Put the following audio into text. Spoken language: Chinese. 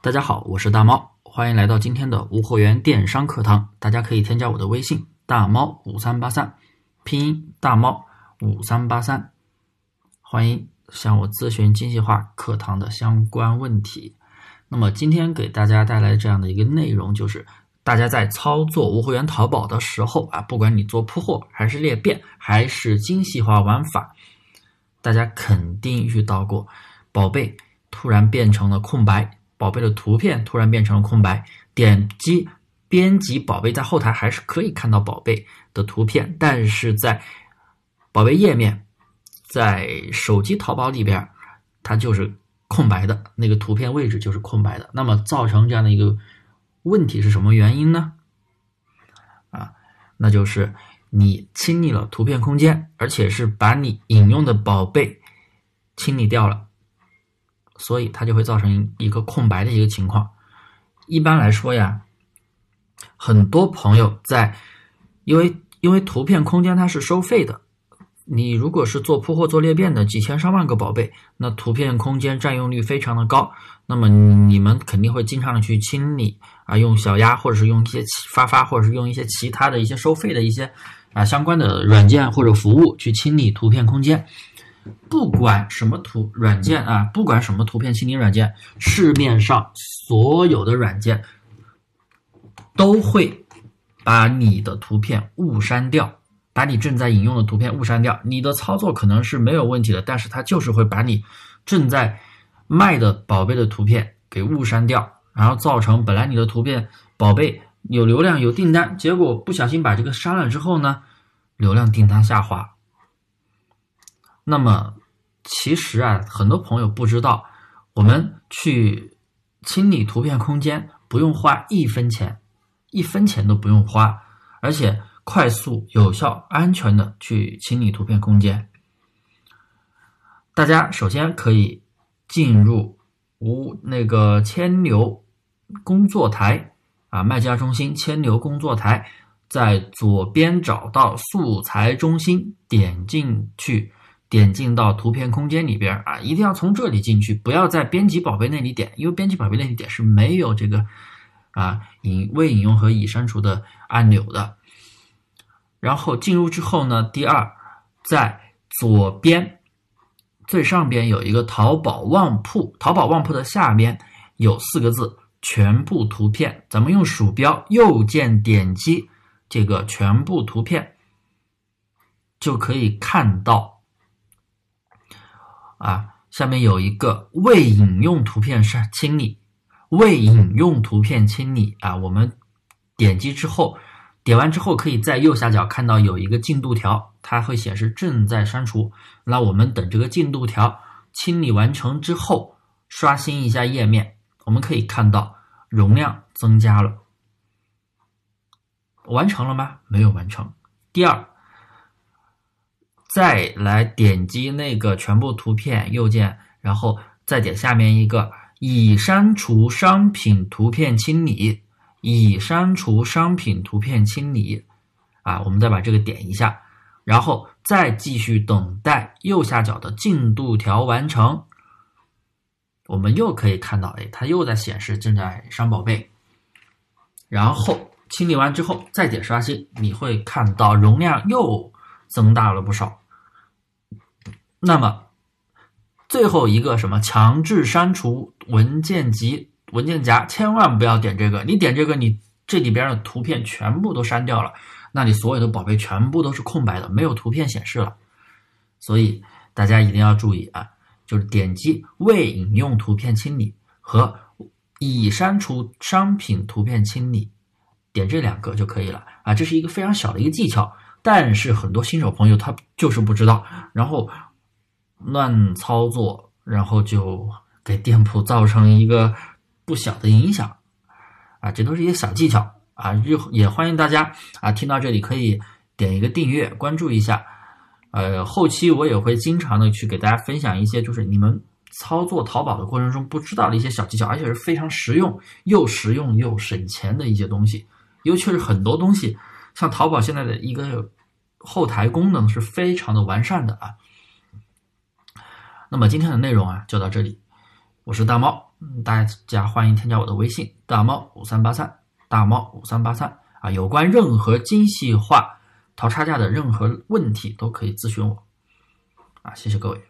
大家好，我是大猫，欢迎来到今天的无货源电商课堂。大家可以添加我的微信大猫五三八三，拼音大猫五三八三，欢迎向我咨询精细化课堂的相关问题。那么今天给大家带来这样的一个内容，就是大家在操作无货源淘宝的时候啊，不管你做铺货还是裂变，还是精细化玩法，大家肯定遇到过宝贝突然变成了空白，宝贝的图片突然变成了空白，点击编辑宝贝，在后台还是可以看到宝贝的图片，但是在宝贝页面，在手机淘宝里边，它就是。空白的那个图片位置就是空白的，那么造成这样的一个问题是什么原因呢？啊，那就是你清理了图片空间，而且是把你引用的宝贝清理掉了，所以它就会造成一个空白的一个情况。一般来说呀，很多朋友在因为因为图片空间它是收费的。你如果是做铺货、做裂变的，几千上万个宝贝，那图片空间占用率非常的高，那么你们肯定会经常的去清理啊，用小鸭或者是用一些发发，或者是用一些其他的一些收费的一些啊相关的软件或者服务去清理图片空间。不管什么图软件啊，不管什么图片清理软件，市面上所有的软件都会把你的图片误删掉。把你正在引用的图片误删掉，你的操作可能是没有问题的，但是它就是会把你正在卖的宝贝的图片给误删掉，然后造成本来你的图片宝贝有流量有订单，结果不小心把这个删了之后呢，流量订单下滑。那么其实啊，很多朋友不知道，我们去清理图片空间不用花一分钱，一分钱都不用花，而且。快速、有效、安全的去清理图片空间。大家首先可以进入无那个千牛工作台啊，卖家中心千牛工作台，在左边找到素材中心，点进去，点进到图片空间里边啊，一定要从这里进去，不要在编辑宝贝那里点，因为编辑宝贝那里点是没有这个啊引未引用和已删除的按钮的。然后进入之后呢，第二，在左边最上边有一个淘宝旺铺，淘宝旺铺的下边有四个字“全部图片”，咱们用鼠标右键点击这个“全部图片”，就可以看到，啊，下面有一个未引用图片删清理，未引用图片清理啊，我们点击之后。点完之后，可以在右下角看到有一个进度条，它会显示正在删除。那我们等这个进度条清理完成之后，刷新一下页面，我们可以看到容量增加了。完成了吗？没有完成。第二，再来点击那个全部图片，右键，然后再点下面一个已删除商品图片清理。已删除商品图片清理，啊，我们再把这个点一下，然后再继续等待右下角的进度条完成。我们又可以看到，哎，它又在显示正在删宝贝。然后清理完之后再点刷新，你会看到容量又增大了不少。那么最后一个什么强制删除文件集。文件夹千万不要点这个，你点这个，你这里边的图片全部都删掉了，那你所有的宝贝全部都是空白的，没有图片显示了。所以大家一定要注意啊，就是点击未引用图片清理和已删除商品图片清理，点这两个就可以了啊。这是一个非常小的一个技巧，但是很多新手朋友他就是不知道，然后乱操作，然后就给店铺造成一个。不小的影响，啊，这都是一些小技巧啊，也也欢迎大家啊，听到这里可以点一个订阅，关注一下，呃，后期我也会经常的去给大家分享一些，就是你们操作淘宝的过程中不知道的一些小技巧，而且是非常实用又实用又省钱的一些东西，尤其是很多东西，像淘宝现在的一个后台功能是非常的完善的啊。那么今天的内容啊就到这里，我是大猫。大家欢迎添加我的微信大猫五三八三大猫五三八三啊，有关任何精细化淘差价的任何问题都可以咨询我啊，谢谢各位。